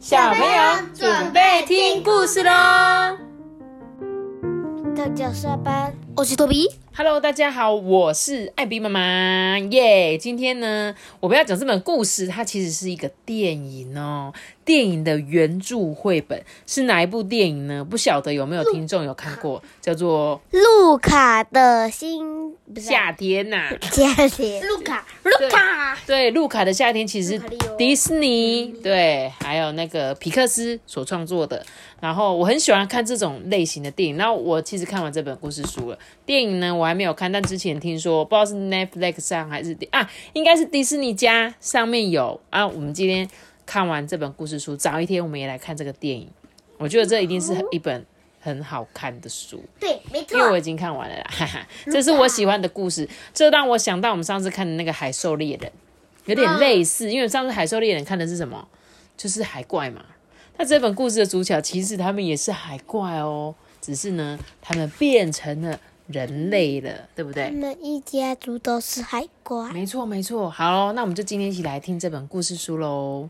小朋友准备听故事喽！大家下班，我是托比。Hello，大家好，我是艾比妈妈耶。今天呢，我们要讲这本故事，它其实是一个电影哦。电影的原著绘本是哪一部电影呢？不晓得有没有听众有看过，叫做《路卡的新夏天》呐。夏天，路卡，路卡，对，路卡的夏天其实迪士尼对，还有那个皮克斯所创作的。然后我很喜欢看这种类型的电影。那我其实看完这本故事书了，电影呢我还没有看，但之前听说不知道是 Netflix 上还是啊，应该是迪士尼家上面有啊。我们今天。看完这本故事书，早一天我们也来看这个电影。我觉得这一定是一本很好看的书。对，没错。因为我已经看完了啦，哈哈。这是我喜欢的故事，这让我想到我们上次看的那个《海兽猎人》，有点类似。因为上次《海兽猎人》看的是什么？就是海怪嘛。那这本故事的主角其实他们也是海怪哦，只是呢，他们变成了人类了，对不对？他们一家族都是海怪。没错，没错。好，那我们就今天一起来听这本故事书喽。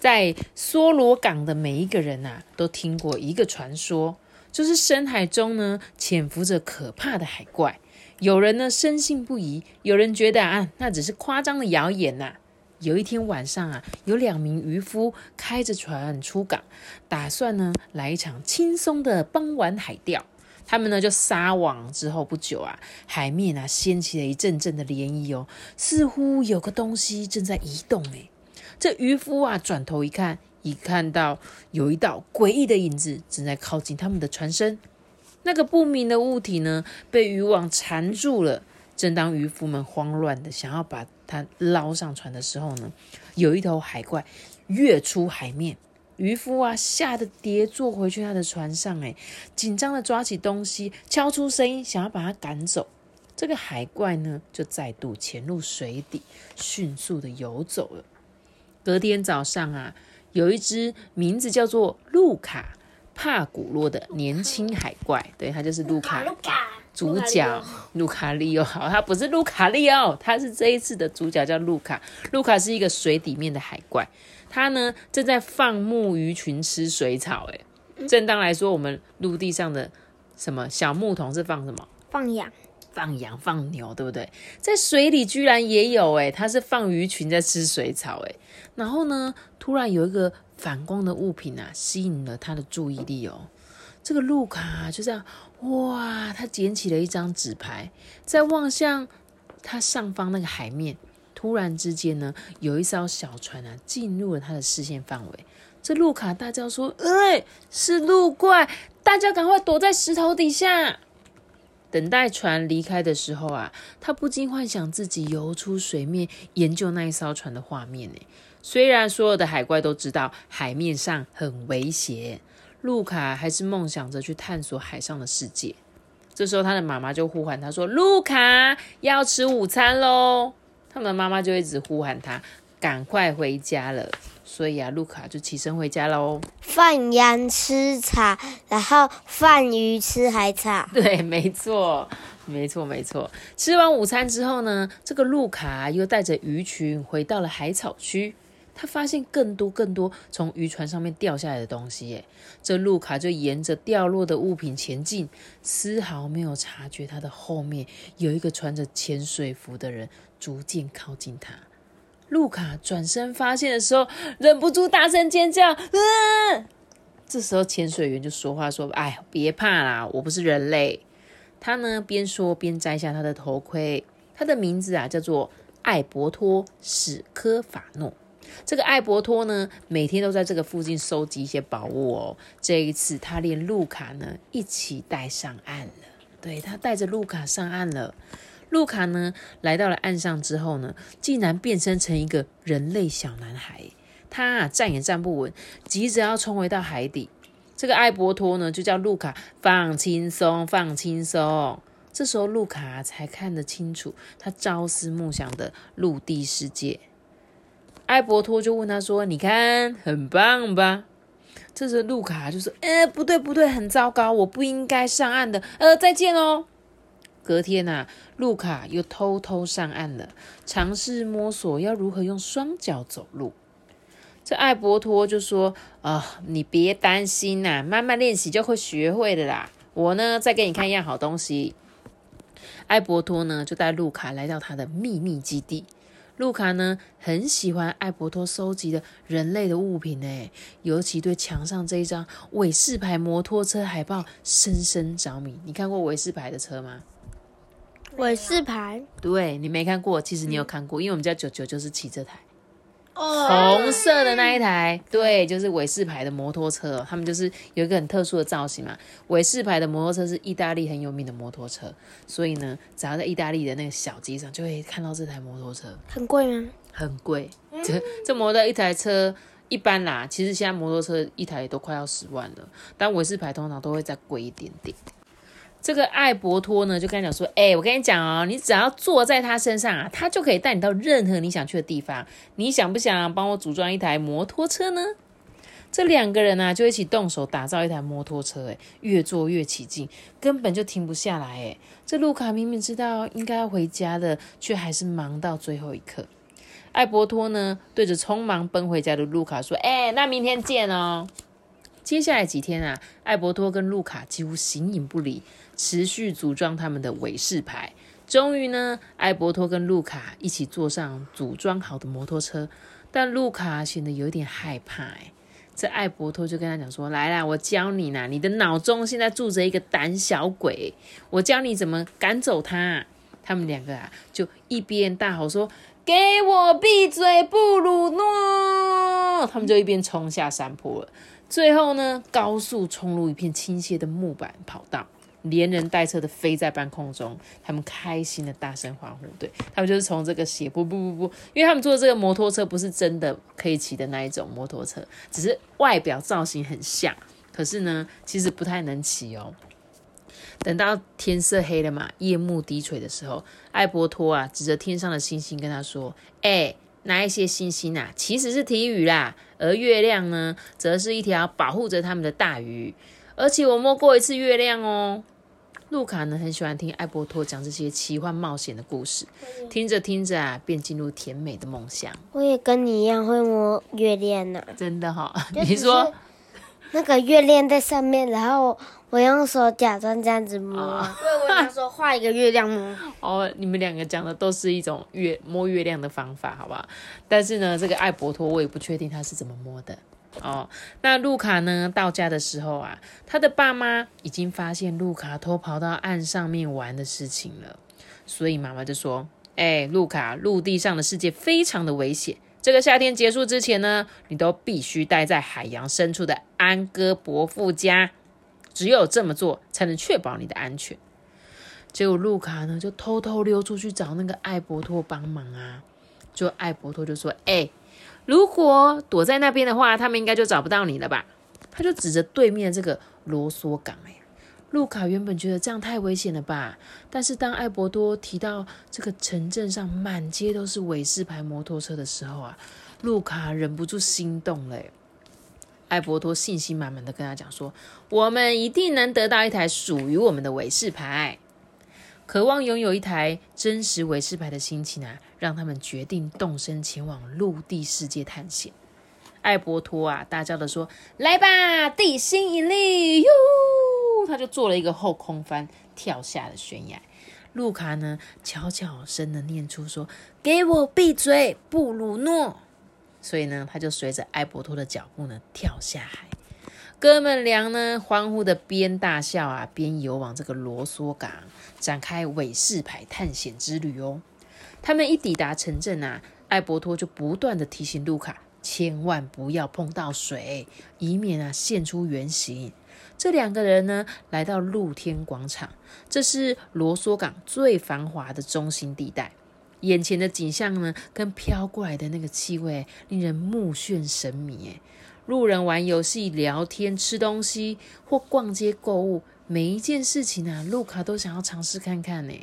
在梭罗港的每一个人呐，都听过一个传说，就是深海中呢潜伏着可怕的海怪。有人呢深信不疑，有人觉得啊那只是夸张的谣言呐。有一天晚上啊，有两名渔夫开着船出港，打算呢来一场轻松的傍晚海钓。他们呢就撒网之后不久啊，海面啊掀起了一阵阵的涟漪哦，似乎有个东西正在移动诶。这渔夫啊，转头一看，一看到有一道诡异的影子正在靠近他们的船身。那个不明的物体呢，被渔网缠住了。正当渔夫们慌乱的想要把它捞上船的时候呢，有一头海怪跃出海面。渔夫啊，吓得跌坐回去他的船上，哎，紧张的抓起东西，敲出声音，想要把它赶走。这个海怪呢，就再度潜入水底，迅速的游走了。隔天早上啊，有一只名字叫做路卡帕古洛的年轻海怪，对，它就是路卡主角路卡利欧。好，它不是路卡利欧，它是这一次的主角叫路卡。路卡是一个水底面的海怪，它呢正在放牧鱼群吃水草。哎，正当来说，我们陆地上的什么小牧童是放什么？放羊。放羊放牛，对不对？在水里居然也有诶，它是放鱼群在吃水草诶。然后呢，突然有一个反光的物品啊，吸引了他的注意力哦。这个路卡就这样，哇，他捡起了一张纸牌，在望向他上方那个海面，突然之间呢，有一艘小船啊进入了他的视线范围。这路卡大叫说：“哎，是路怪，大家赶快躲在石头底下。”等待船离开的时候啊，他不禁幻想自己游出水面，研究那一艘船的画面。呢。虽然所有的海怪都知道海面上很危险，路卡还是梦想着去探索海上的世界。这时候，他的妈妈就呼唤他说：“路卡要吃午餐喽！”他们的妈妈就一直呼喊他赶快回家了。所以啊，路卡就起身回家喽。放羊吃草，然后放鱼吃海草。对，没错，没错，没错。吃完午餐之后呢，这个路卡又带着鱼群回到了海草区。他发现更多更多从渔船上面掉下来的东西。耶，这路卡就沿着掉落的物品前进，丝毫没有察觉他的后面有一个穿着潜水服的人逐渐靠近他。路卡转身发现的时候，忍不住大声尖叫。嗯，这时候潜水员就说话说：“哎，别怕啦，我不是人类。”他呢边说边摘下他的头盔。他的名字啊叫做艾伯托史科法诺。这个艾伯托呢每天都在这个附近收集一些宝物哦。这一次他连路卡呢一起带上岸了。对他带着路卡上岸了。路卡呢，来到了岸上之后呢，竟然变身成一个人类小男孩。他啊，站也站不稳，急着要冲回到海底。这个艾伯托呢，就叫路卡放轻松，放轻松。这时候，路卡才看得清楚他朝思暮想的陆地世界。艾伯托就问他说：“你看，很棒吧？”这时路卡就说：“哎，不对，不对，很糟糕，我不应该上岸的。呃，再见哦。”隔天呐，路卡又偷偷上岸了，尝试摸索要如何用双脚走路。这艾伯托就说：“啊、你别担心呐、慢慢练习就会学会的啦。我呢，再给你看一样好东西。”艾伯托呢，就带路卡来到他的秘密基地。路卡呢，很喜欢艾伯托收集的人类的物品诶，尤其对墙上这一张韦氏牌摩托车海报深深着迷。你看过韦氏牌的车吗？韦氏牌对你没看过，其实你有看过，因为我们家九九就是骑这台。哦，红色的那一台，对，就是韦氏牌的摩托车，他们就是有一个很特殊的造型嘛。韦氏牌的摩托车是意大利很有名的摩托车，所以呢，只要在意大利的那个小街上，就会看到这台摩托车，很贵吗？很贵。这这摩托一台车一般啦，其实现在摩托车一台都快要十万了，但韦氏牌通常都会再贵一点点。这个艾伯托呢，就跟他讲说：“哎、我跟你讲哦，你只要坐在他身上啊，他就可以带你到任何你想去的地方。你想不想帮我组装一台摩托车呢？”这两个人呢、就一起动手打造一台摩托车，哎，越做越起劲，根本就停不下来，哎。这路卡明明知道应该要回家的，却还是忙到最后一刻。艾伯托呢，对着匆忙奔回家的路卡说：“哎、那明天见哦。”接下来几天啊，艾伯托跟路卡几乎形影不离，持续组装他们的韦氏牌。终于呢，艾伯托跟路卡一起坐上组装好的摩托车，但路卡显得有点害怕。哎，这艾伯托就跟他讲说：“来啦，我教你啦，你的脑中现在住着一个胆小鬼，我教你怎么赶走他。”他们两个啊，就一边大吼说：“给我闭嘴，布鲁诺！”他们就一边冲下山坡了。最后呢，高速冲入一片倾斜的木板跑道，连人带车的飞在半空中。他们开心的大声欢呼，对他们就是从这个斜坡，不不不，因为他们坐的这个摩托车不是真的可以骑的那一种摩托车，只是外表造型很像，可是呢，其实不太能骑哦。等到天色黑了嘛，夜幕低垂的时候，艾伯托啊指着天上的星星跟他说：“哎、那一些星星啊，其实是体鱼啦，而月亮呢，则是一条保护着他们的大鱼。而且我摸过一次月亮哦。”路卡呢很喜欢听艾伯托讲这些奇幻冒险的故事，听着听着啊，便进入甜美的梦乡。我也跟你一样会摸月亮呢、真的哈、你说那个月亮在上面，然后我用手假装这样子摸。对，我想说画一个月亮摸。哦，你们两个讲的都是一种月摸月亮的方法，好不好？但是呢，这个艾伯托我也不确定他是怎么摸的。哦，那路卡呢？到家的时候啊，他的爸妈已经发现路卡偷跑到岸上面玩的事情了，所以妈妈就说：“哎、路卡，陆地上的世界非常的危险。这个夏天结束之前呢，你都必须待在海洋深处的安哥伯父家，只有这么做，才能确保你的安全。”结果路卡呢就偷偷溜出去找那个艾伯托帮忙啊。就艾伯托就说：“哎、如果躲在那边的话，他们应该就找不到你了吧？”他就指着对面这个罗索港、哎，路卡原本觉得这样太危险了吧，但是当艾伯多提到这个城镇上满街都是韦氏牌摩托车的时候啊，路卡忍不住心动了、哎艾伯托信心满满的跟他讲说：“我们一定能得到一台属于我们的韦氏牌。”渴望拥有一台真实维斯牌的心情啊，让他们决定动身前往陆地世界探险。艾伯托啊，大叫的说：“来吧，地心引力！”哟，他就做了一个后空翻，跳下了悬崖。路卡呢，悄悄声的念出说：“给我闭嘴，布鲁诺！”所以呢，他就随着艾伯托的脚步呢，跳下海。哥们俩呢，欢呼的边大笑啊，边游往这个罗索港，展开韦氏牌探险之旅哦。他们一抵达城镇啊，艾伯托就不断的提醒路卡，千万不要碰到水，以免啊现出原形。这两个人呢，来到露天广场，这是罗索港最繁华的中心地带。眼前的景象呢，跟飘过来的那个气味，令人目眩神迷。路人玩游戏、聊天、吃东西或逛街购物，每一件事情啊，路卡都想要尝试看看呢。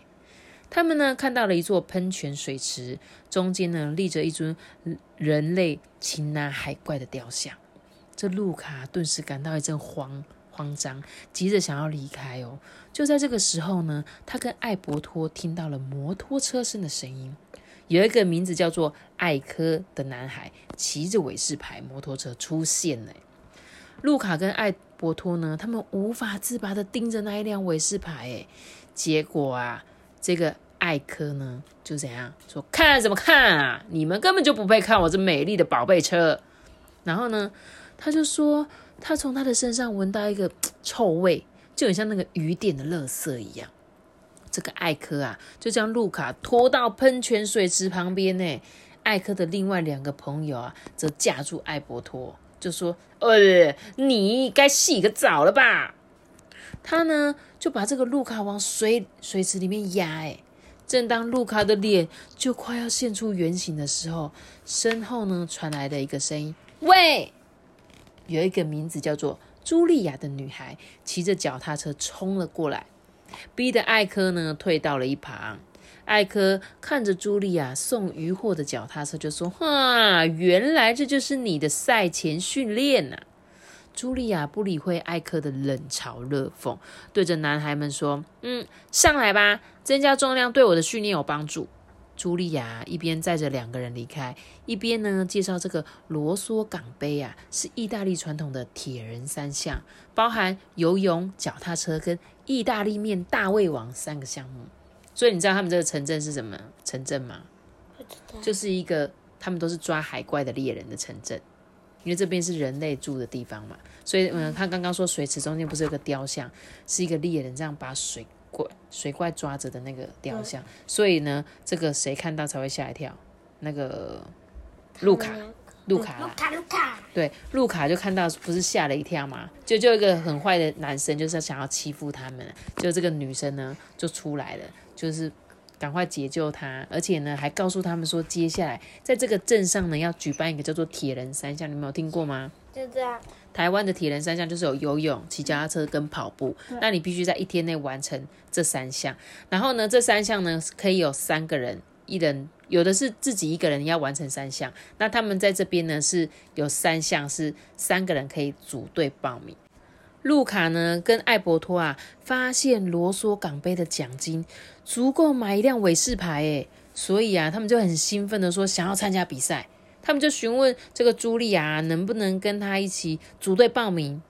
他们呢看到了一座喷泉水池，中间呢立着一尊人类擒拿海怪的雕像。这路卡顿时感到一阵慌慌张，急着想要离开哦。就在这个时候呢，他跟艾伯托听到了摩托车声的声音。有一个名字叫做艾科的男孩骑着韦氏牌摩托车出现了。路卡跟艾伯托呢，他们无法自拔的盯着那一辆韦氏牌，哎，结果啊，这个艾科呢就怎样说？看什么看啊？你们根本就不配看我这美丽的宝贝车。然后呢，他就说，他从他的身上闻到一个 臭味，就很像那个雨点的垃圾一样。这个艾科啊，就将路卡拖到喷泉水池旁边呢。艾科的另外两个朋友啊，则架住艾伯托。就说：“呃，你该洗个澡了吧？”他呢就把这个路卡往水水池里面压。哎，正当路卡的脸就快要现出原形的时候，身后呢传来的一个声音：“喂！”有一个名字叫做茱莉亚的女孩骑着脚踏车冲了过来，逼得艾科呢退到了一旁。艾科看着茱莉亚送渔货的脚踏车，就说：“哈，原来这就是你的赛前训练呐！”茱莉亚不理会艾科的冷嘲热讽，对着男孩们说：“嗯，上来吧，增加重量对我的训练有帮助。”茱莉亚一边载着两个人离开，一边呢介绍这个罗梭港杯啊，是意大利传统的铁人三项，包含游泳、脚踏车跟意大利面大胃王三个项目。所以你知道他们这个城镇是什么城镇吗？就是一个他们都是抓海怪的猎人的城镇，因为这边是人类住的地方嘛。所以，嗯，他刚刚说水池中间不是有个雕像，是一个猎人这样把水怪水怪抓着的那个雕像。所以呢，这个谁看到才会吓一跳？那个路卡，路卡，路卡，路卡。对，路卡就看到不是吓了一跳嘛？就就一个很坏的男生，就是想要欺负他们。就这个女生呢，就出来了。就是赶快解救他，而且呢，还告诉他们说，接下来在这个镇上呢，要举办一个叫做铁人三项，你们有听过吗？就这样。台湾的铁人三项就是有游泳、骑脚踏车跟跑步，那你必须在一天内完成这三项。然后呢，这三项呢可以有三个人，一人有的是自己一个人要完成三项。那他们在这边呢是有三项是三个人可以组队报名。路卡呢跟艾伯托啊发现罗索港杯的奖金足够买一辆韦士牌诶，所以啊他们就很兴奋的说想要参加比赛。他们就询问这个茱莉亚能不能跟他一起组队报名。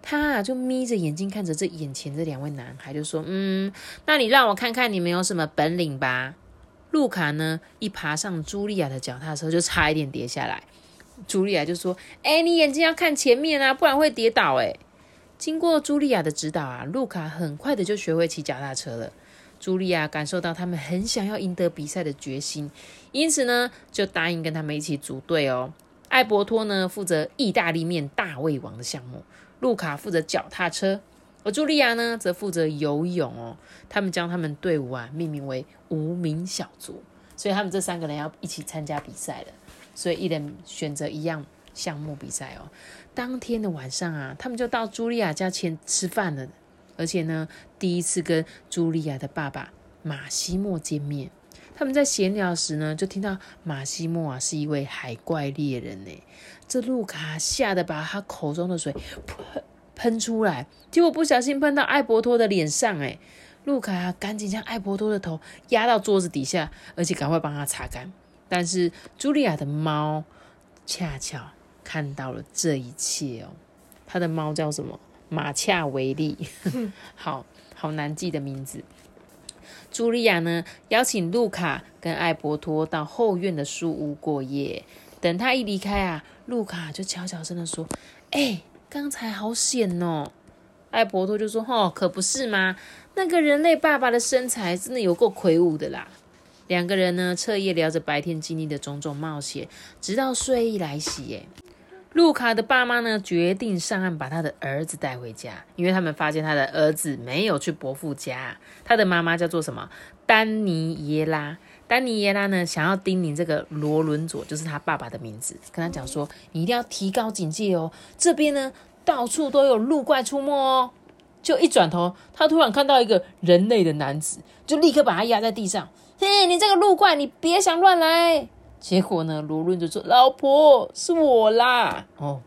他啊就眯着眼睛看着这眼前这两位男孩，就说：“嗯，那你让我看看你们有什么本领吧。”路卡呢一爬上茱莉亚的脚踏车就差一点跌下来。茱莉亚就说：“哎，你眼睛要看前面啊，不然会跌倒诶。经过茱莉亚的指导啊，路卡很快的就学会骑脚踏车了。茱莉亚感受到他们很想要赢得比赛的决心，因此呢，就答应跟他们一起组队哦。艾伯托呢负责意大利面大胃王的项目，路卡负责脚踏车，而茱莉亚呢则负责游泳哦。他们将他们队伍啊命名为无名小卒，所以他们这三个人要一起参加比赛了。所以一人选择一样项目比赛哦。当天的晚上啊，他们就到茱莉亚家前吃饭了，而且呢，第一次跟茱莉亚的爸爸马西莫见面。他们在闲聊时呢，就听到马西莫啊是一位海怪猎人呢。这路卡吓得把他口中的水喷喷出来，结果不小心喷到艾伯托的脸上，哎，路卡赶紧将艾伯托的头压到桌子底下，而且赶快帮他擦干。但是茱莉亚的猫恰巧。看到了这一切哦，他的猫叫什么？马恰维利，好好难记的名字。茱莉亚呢，邀请路卡跟艾伯托到后院的树屋过夜。等他一离开啊，路卡就悄悄声的说：“哎，刚才好险哦。”艾伯托就说：“哦，可不是吗？那个人类爸爸的身材真的有够魁梧的啦。”两个人呢，彻夜聊着白天经历的种种冒险，直到睡意来袭。哎。路卡的爸妈呢，决定上岸把他的儿子带回家，因为他们发现他的儿子没有去伯父家。他的妈妈叫做什么？丹尼耶拉。丹尼耶拉呢，想要叮咛这个罗伦佐，就是他爸爸的名字，跟他讲说：“你一定要提高警戒哦，这边呢到处都有鹿怪出没哦。”就一转头，他突然看到一个人类的男子，就立刻把他压在地上。嘿，你这个鹿怪，你别想乱来！结果呢？罗伦就说：“老婆，是我啦！”哦，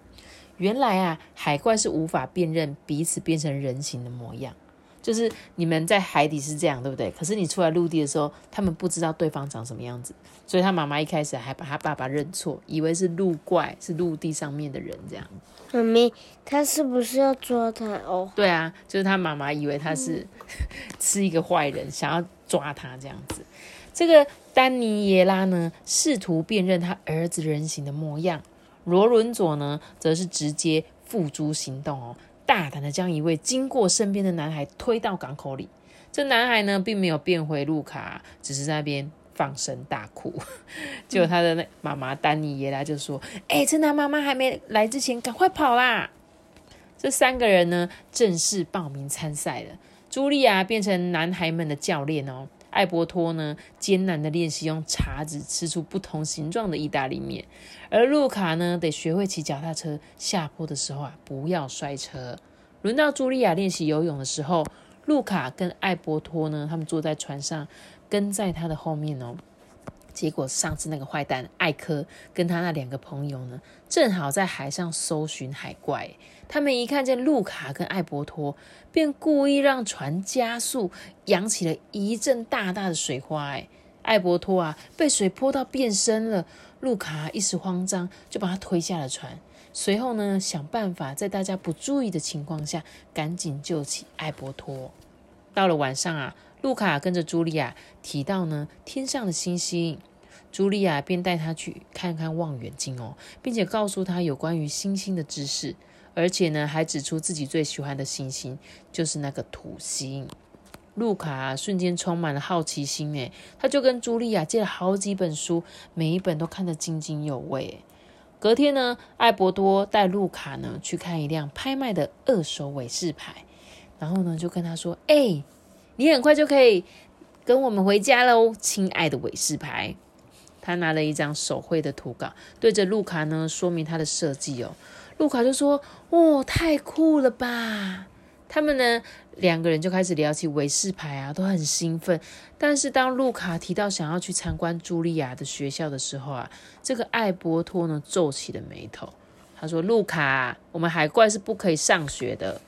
原来啊，海怪是无法辨认彼此变成人形的模样。就是你们在海底是这样，对不对？可是你出来陆地的时候，他们不知道对方长什么样子，所以他妈妈一开始还把他爸爸认错，以为是陆怪，是陆地上面的人这样。妈咪，他是不是要抓他哦？对啊，就是他妈妈以为他是是一个坏人，想要抓他这样子。这个丹尼耶拉呢，试图辨认他儿子人形的模样。罗伦佐呢，则是直接付诸行动哦，大胆的将一位经过身边的男孩推到港口里。这男孩呢，并没有变回路卡，只是在那边放声大哭。结果他的那妈妈丹尼耶拉就说：“哎，趁他妈妈还没来之前，赶快跑啦！”这三个人呢，正式报名参赛了。茱莉亚变成男孩们的教练哦。艾伯托呢，艰难的练习用叉子吃出不同形状的意大利面，而路卡呢，得学会骑脚踏车，下坡的时候啊，不要摔车。轮到茱莉亚练习游泳的时候，路卡跟艾伯托呢，他们坐在船上，跟在他的后面哦。结果上次那个坏蛋艾科跟他那两个朋友呢，正好在海上搜寻海怪。他们一看见路卡跟艾伯托，便故意让船加速，扬起了一阵大大的水花。哎，艾伯托啊，被水泼到变身了。路卡一时慌张，就把他推下了船。随后呢，想办法在大家不注意的情况下，赶紧救起艾伯托。到了晚上啊。路卡跟着茱莉亚提到呢天上的星星，茱莉亚便带他去看看望远镜哦，并且告诉他有关于星星的知识，而且呢还指出自己最喜欢的星星就是那个土星。路卡瞬间充满了好奇心诶，他就跟茱莉亚借了好几本书，每一本都看得津津有味。隔天呢，艾伯多带路卡呢去看一辆拍卖的二手韦氏牌，然后呢就跟他说：“哎。”你很快就可以跟我们回家喽，亲爱的韦氏牌。他拿了一张手绘的图稿，对着路卡呢说明他的设计哦。路卡就说：“哦，太酷了吧！”他们呢两个人就开始聊起韦氏牌啊，都很兴奋。但是当路卡提到想要去参观茱莉亚的学校的时候啊，这个艾伯托呢皱起了眉头。他说：“路卡，我们海怪是不可以上学的。”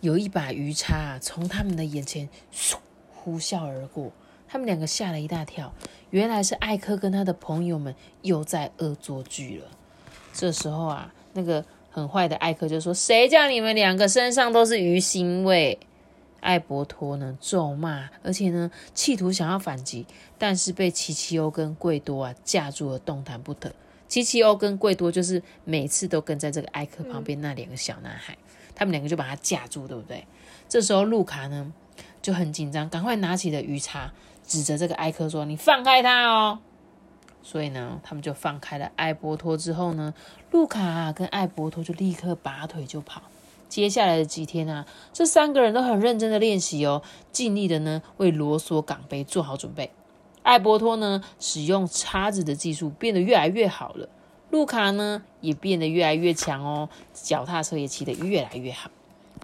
有一把鱼叉从他们的眼前嗖呼啸而过，他们两个吓了一大跳。原来是艾科跟他的朋友们又在恶作剧了。这时候啊，那个很坏的艾克就说：“谁叫你们两个身上都是鱼腥味？”艾伯托呢咒骂，而且呢企图想要反击，但是被奇奇欧跟贵多啊架住了，动弹不得。奇奇欧跟贵多就是每次都跟在这个艾克旁边那两个小男孩。他们两个就把他架住，对不对？这时候路卡呢就很紧张，赶快拿起了鱼叉，指着这个艾克说：“你放开他哦！”所以呢，他们就放开了艾伯托。之后呢，路卡跟艾伯托就立刻拔腿就跑。接下来的几天啊，这三个人都很认真的练习哦，尽力的呢为罗索港杯做好准备。艾伯托呢使用叉子的技术变得越来越好了。路卡呢也变得越来越强哦，脚踏车也骑得越来越好。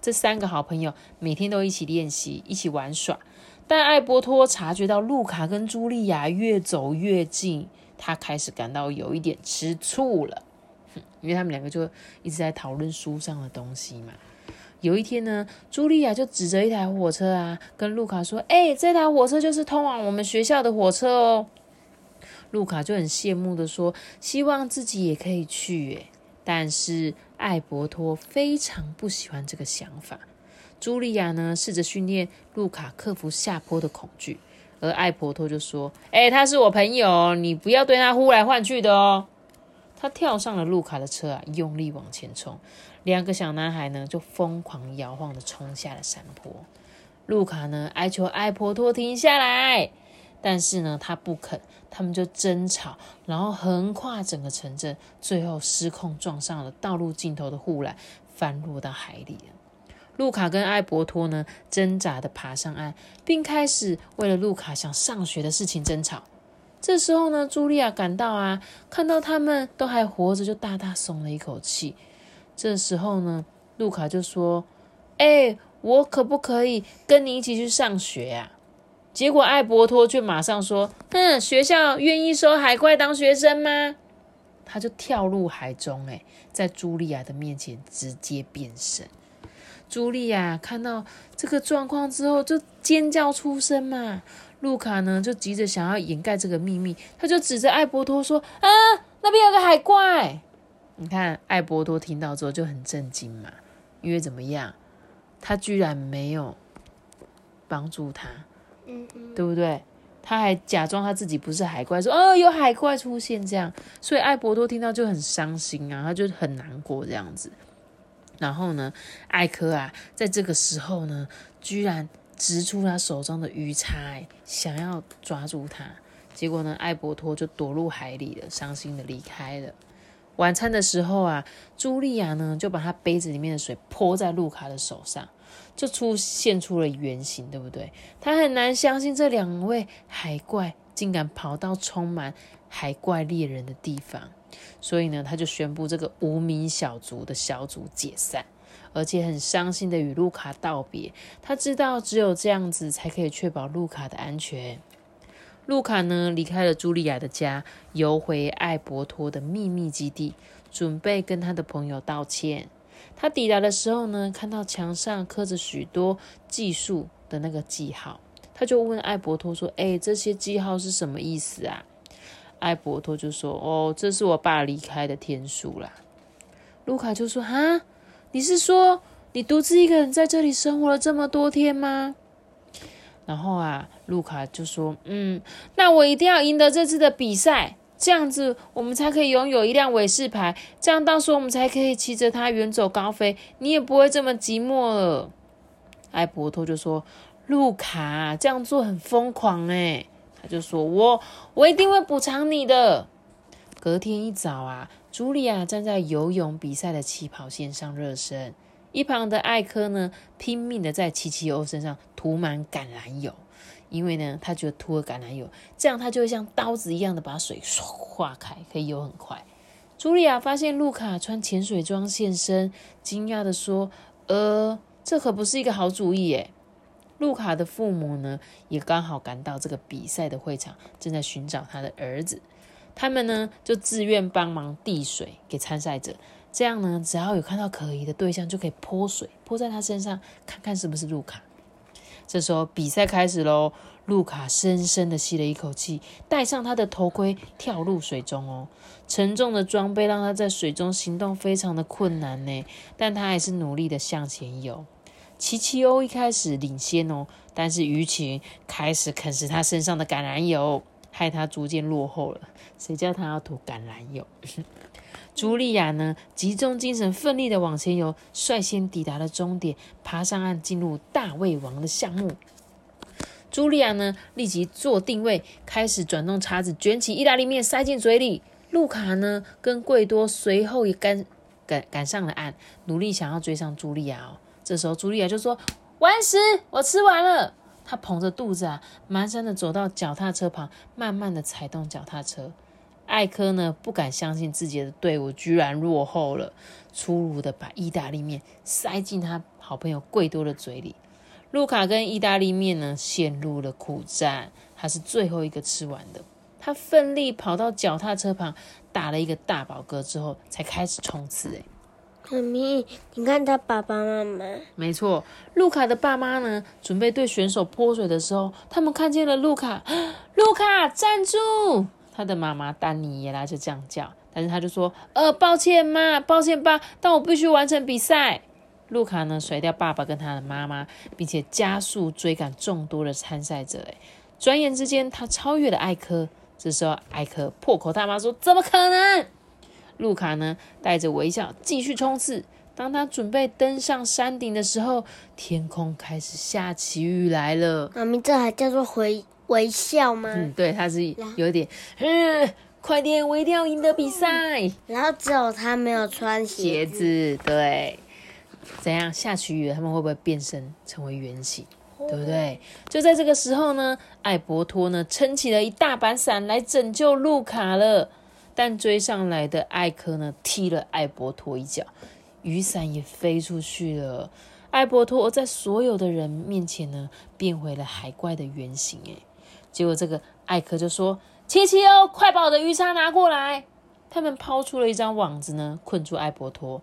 这三个好朋友每天都一起练习，一起玩耍。但艾伯托察觉到路卡跟茱莉亚越走越近，他开始感到有一点吃醋了。因为他们两个就一直在讨论书上的东西嘛。有一天呢，茱莉亚就指着一台火车啊，跟路卡说：“哎，这台火车就是通往我们学校的火车哦。”路卡就很羡慕的说：“希望自己也可以去。”诶，但是艾伯托非常不喜欢这个想法。茱莉亚呢，试着训练路卡克服下坡的恐惧，而艾伯托就说：“哎，他是我朋友，你不要对他呼来唤去的哦。”他跳上了路卡的车啊，用力往前冲。两个小男孩呢，就疯狂摇晃的冲下了山坡。路卡呢，哀求艾伯托停下来。但是呢，他不肯，他们就争吵，然后横跨整个城镇，最后失控撞上了道路尽头的护栏，翻落到海里了。路卡跟艾伯托呢，挣扎的爬上岸，并开始为了路卡想上学的事情争吵。这时候呢，茱莉亚赶到啊，看到他们都还活着，就大大松了一口气。这时候呢，路卡就说：“哎，我可不可以跟你一起去上学呀？”结果艾伯托却马上说：“嗯，学校愿意收海怪当学生吗？”他就跳入海中，哎，在茱莉亚的面前直接变身。茱莉亚看到这个状况之后，就尖叫出声嘛。路卡呢，就急着想要掩盖这个秘密，他就指着艾伯托说：“啊，那边有个海怪！”你看，艾伯托听到之后就很震惊嘛，因为怎么样，他居然没有帮助他，嗯嗯，对不对？他还假装他自己不是海怪，说：“哦，有海怪出现。”这样，所以艾伯托听到就很伤心啊，他就很难过这样子。然后呢，艾科啊，在这个时候呢，居然。直出他手中的鱼叉，想要抓住他，结果呢，艾伯托就躲入海里了，伤心的离开了。晚餐的时候啊，茱莉亚呢就把他杯子里面的水泼在路卡的手上，就出现出了原形，对不对？他很难相信这两位海怪竟敢跑到充满海怪猎人的地方，所以呢，他就宣布这个无名小卒的小组解散。而且很伤心的与路卡道别，他知道只有这样子才可以确保路卡的安全。路卡呢离开了茱莉亚的家，游回艾伯托的秘密基地，准备跟他的朋友道歉。他抵达的时候呢，看到墙上刻着许多计数的那个记号，他就问艾伯托说：“哎，这些记号是什么意思啊？”艾伯托就说：“哦，这是我爸离开的天数啦。”路卡就说：“哈。”你是说你独自一个人在这里生活了这么多天吗？然后啊，路卡就说：“嗯，那我一定要赢得这次的比赛，这样子我们才可以拥有一辆韦氏牌，这样到时候我们才可以骑着它远走高飞，你也不会这么寂寞了。”艾伯托就说：“路卡这样做很疯狂诶。”他就说：“我我一定会补偿你的。”隔天一早啊。茱莉亚站在游泳比赛的起跑线上热身，一旁的艾科呢拼命的在奇奇欧身上涂满橄榄油，因为呢他觉得涂了橄榄油，这样他就会像刀子一样的把水唰化开，可以游很快。茱莉亚发现路卡穿潜水装现身，惊讶的说：“呃，这可不是一个好主意耶。”路卡的父母呢也刚好赶到这个比赛的会场，正在寻找他的儿子。他们呢就自愿帮忙递水给参赛者，这样呢，只要有看到可疑的对象，就可以泼水泼在他身上，看看是不是路卡。这时候比赛开始喽，路卡深深的吸了一口气，戴上他的头盔，跳入水中哦。沉重的装备让他在水中行动非常的困难呢，但他还是努力的向前游。奇奇欧一开始领先哦，但是鱼群开始啃食他身上的橄榄油。害他逐渐落后了。谁叫他要涂橄榄油？茱莉亚呢？集中精神，奋力的往前游，率先抵达了终点，爬上岸，进入大胃王的项目。茱莉亚呢？立即做定位，开始转动叉子，卷起意大利面塞进嘴里。路卡呢？跟贵多随后也赶赶赶上了岸，努力想要追上茱莉亚哦。这时候茱莉亚就说：“完食，我吃完了。”她捧着肚子啊，蹒跚的走到脚踏车旁，慢慢的踩动脚踏车。艾科呢，不敢相信自己的队伍居然落后了，粗鲁的把意大利面塞进他好朋友贵多的嘴里。路卡跟意大利面呢，陷入了苦战，他是最后一个吃完的。他奋力跑到脚踏车旁，打了一个大饱嗝之后，才开始冲刺。哎。妈咪，你看他爸爸妈妈。没错，路卡的爸妈呢，准备对选手泼水的时候，他们看见了路卡。路卡，站住！他的妈妈丹尼耶拉就这样叫，但是他就说：“呃，抱歉妈，抱歉爸，但我必须完成比赛。”路卡呢，甩掉爸爸跟他的妈妈，并且加速追赶众多的参赛者。哎，转眼之间，他超越了艾科。这时候，艾科破口大骂说：“怎么可能？”路卡呢，带着微笑继续冲刺。当他准备登上山顶的时候，天空开始下起雨来了。妈咪，这还叫做回微笑吗？嗯，对，他是有点，嗯，快点，我一定要赢得比赛。然后只有他没有穿鞋子，对。怎样？下起雨了，他们会不会变身成为圆形？对不对？就在这个时候呢，艾伯托呢，撑起了一大把伞来拯救路卡了。但追上来的艾科呢，踢了艾伯托一脚，雨伞也飞出去了。艾伯托在所有的人面前呢，变回了海怪的原形。诶结果这个艾科就说：“七七哦，快把我的鱼叉拿过来！”他们抛出了一张网子呢，困住艾伯托。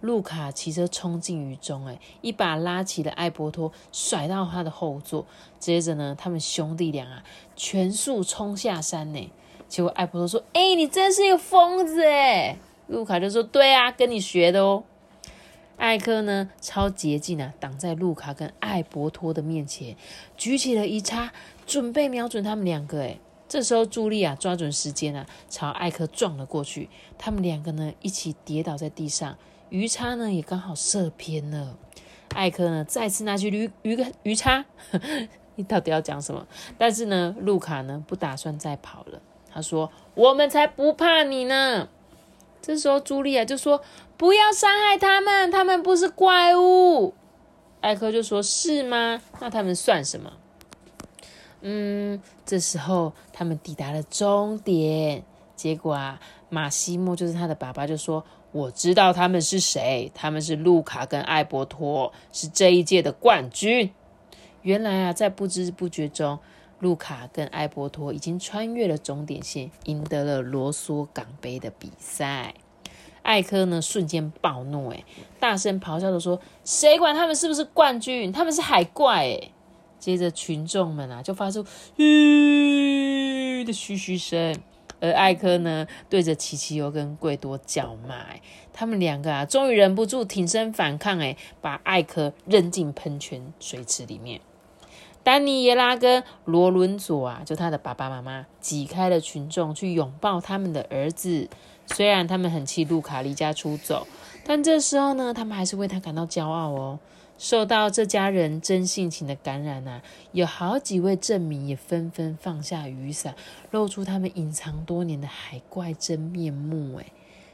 路卡骑车冲进雨中，哎，一把拉起了艾伯托，甩到他的后座。接着呢，他们兄弟俩啊，全速冲下山呢。结果艾伯托说：“哎，你真是一个疯子哎！”路卡就说：“对啊，跟你学的哦。”艾克呢，超捷径啊，挡在路卡跟艾伯托的面前，举起了一叉，准备瞄准他们两个。哎，这时候朱莉啊，抓准时间啊，朝艾克撞了过去。他们两个呢，一起跌倒在地上。鱼叉呢也刚好射偏了，艾克呢再次拿起鱼鱼鱼叉，你到底要讲什么？但是呢，路卡呢不打算再跑了。他说：“我们才不怕你呢。”这时候茱莉亚就说：“不要伤害他们，他们不是怪物。”艾克就说：“是吗？那他们算什么？”嗯，这时候他们抵达了终点，结果啊，马西莫就是他的爸爸就说。我知道他们是谁，他们是路卡跟艾伯托，是这一届的冠军。原来啊，在不知不觉中，路卡跟艾伯托已经穿越了终点线，赢得了罗梭港杯的比赛。艾科呢，瞬间暴怒，哎，大声咆哮的说：“谁管他们是不是冠军？他们是海怪！”哎，接着群众们啊，就发出吁的嘘嘘声。而艾科呢，对着琪琪又跟贵多叫骂，他们两个啊，终于忍不住挺身反抗，哎，把艾科扔进喷泉水池里面。丹尼耶拉跟罗伦佐啊，就他的爸爸妈妈，挤开了群众去拥抱他们的儿子。虽然他们很气路卡离家出走，但这时候呢，他们还是为他感到骄傲哦。受到这家人真性情的感染呐，有好几位镇民也纷纷放下雨伞，露出他们隐藏多年的海怪真面目。哎，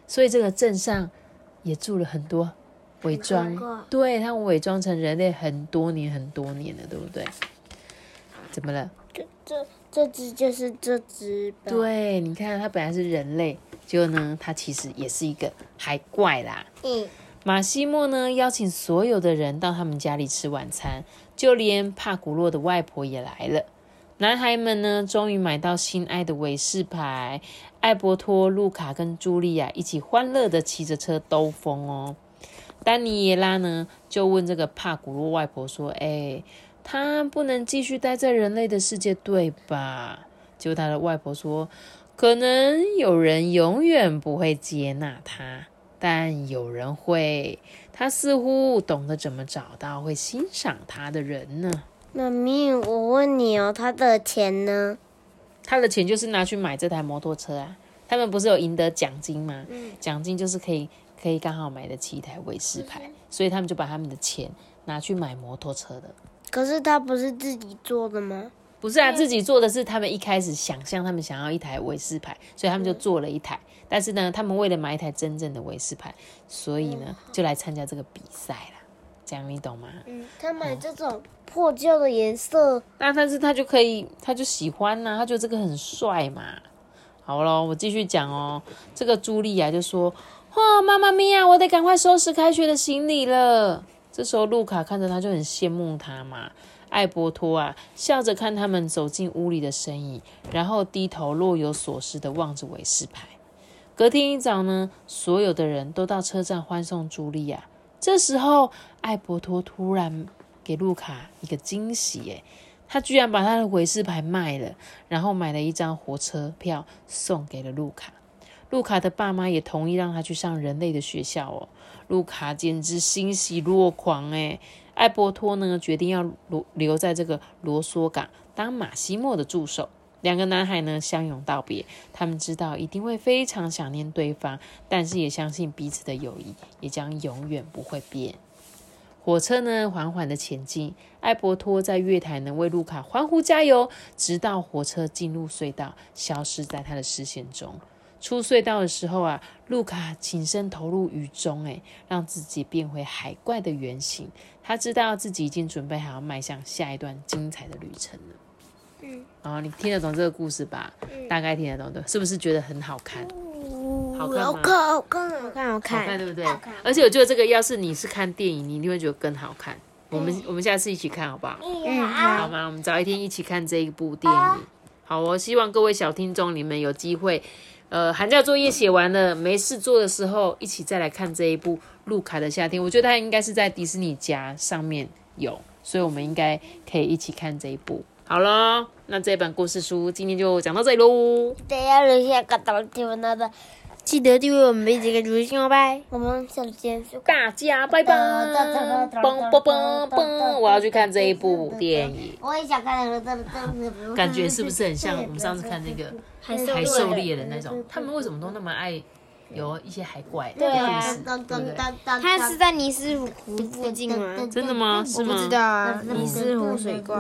所以这个镇上也住了很多伪装，对他们伪装成人类很多年很多年了，对不对？怎么了？这这这只就是这只。对，你看，它本来是人类，结果呢，它其实也是一个海怪啦。嗯。马西莫呢，邀请所有的人到他们家里吃晚餐，就连帕古洛的外婆也来了。男孩们呢，终于买到心爱的韦氏牌。艾伯托、路卡跟茱莉亚一起欢乐的骑着车兜风哦。丹尼耶拉呢，就问这个帕古洛外婆说：“哎，他不能继续待在人类的世界，对吧？”结果他的外婆说：“可能有人永远不会接纳他。”但有人会，他似乎懂得怎么找到会欣赏他的人呢。妈咪，我问你哦，他的钱呢？他的钱就是拿去买这台摩托车啊。他们不是有赢得奖金吗？嗯，奖金就是可以可以刚好买得起一台威士牌，所以他们就把他们的钱拿去买摩托车的。可是他不是自己做的吗？不是啊，自己做的是他们一开始想象，他们想要一台威士牌，所以他们就做了一台。但是呢，他们为了买一台真正的威士牌，所以呢，就来参加这个比赛啦。这样你懂吗？嗯，他买这种破旧的颜色，那但是他就可以，他就喜欢呐，他觉得这个很帅嘛。好了，我继续讲哦。这个茱莉亚就说：“哇，妈妈咪呀，我得赶快收拾开学的行李了。”这时候路卡看着他就很羡慕他嘛。艾伯托啊，笑着看他们走进屋里的身影，然后低头若有所思的望着韦氏牌。隔天一早呢，所有的人都到车站欢送茱莉亚。这时候，艾伯托突然给路卡一个惊喜，诶，他居然把他的韦氏牌卖了，然后买了一张火车票送给了路卡。路卡的爸妈也同意让他去上人类的学校哦。路卡简直欣喜若狂，诶。艾伯托呢，决定要留留在这个罗梭港当马西莫的助手。两个男孩呢，相拥道别。他们知道一定会非常想念对方，但是也相信彼此的友谊也将永远不会变。火车呢，缓缓的前进。艾伯托在月台呢，为路卡欢呼加油，直到火车进入隧道，消失在他的视线中。出隧道的时候啊，路卡挺身投入雨中，诶，让自己变回海怪的原型。他知道自己已经准备好迈向下一段精彩的旅程了。嗯，哦，你听得懂这个故事吧？嗯，大概听得懂的，是不是觉得很好看？好看吗？好看，好看，好看，好看，对不对？而且我觉得这个，要是你是看电影，你一定会觉得更好看。我们我们下次一起看好不好？嗯，好吗？我们找一天一起看这一部电影。好哦，希望各位小听众，你们有机会。呃寒假作业写完了，没事做的时候，一起再来看这一部《路卡的夏天》。我觉得它应该是在迪士尼家上面有，所以我们应该可以一起看这一部。好了，那这本故事书今天就讲到这里喽。大家留下个到听完的，记得订阅我们每几个主信哦，拜。我们下次见。大家拜拜！嘣嘣嘣嘣！我要去看这一部电影，我也想看，感觉是不是很像我们上次看那个海海兽猎的那种？他们为什么都那么爱有一些海怪的故事？对不对？它是在尼斯湖附近吗？真的吗？是吗？不知道啊，尼斯湖水怪。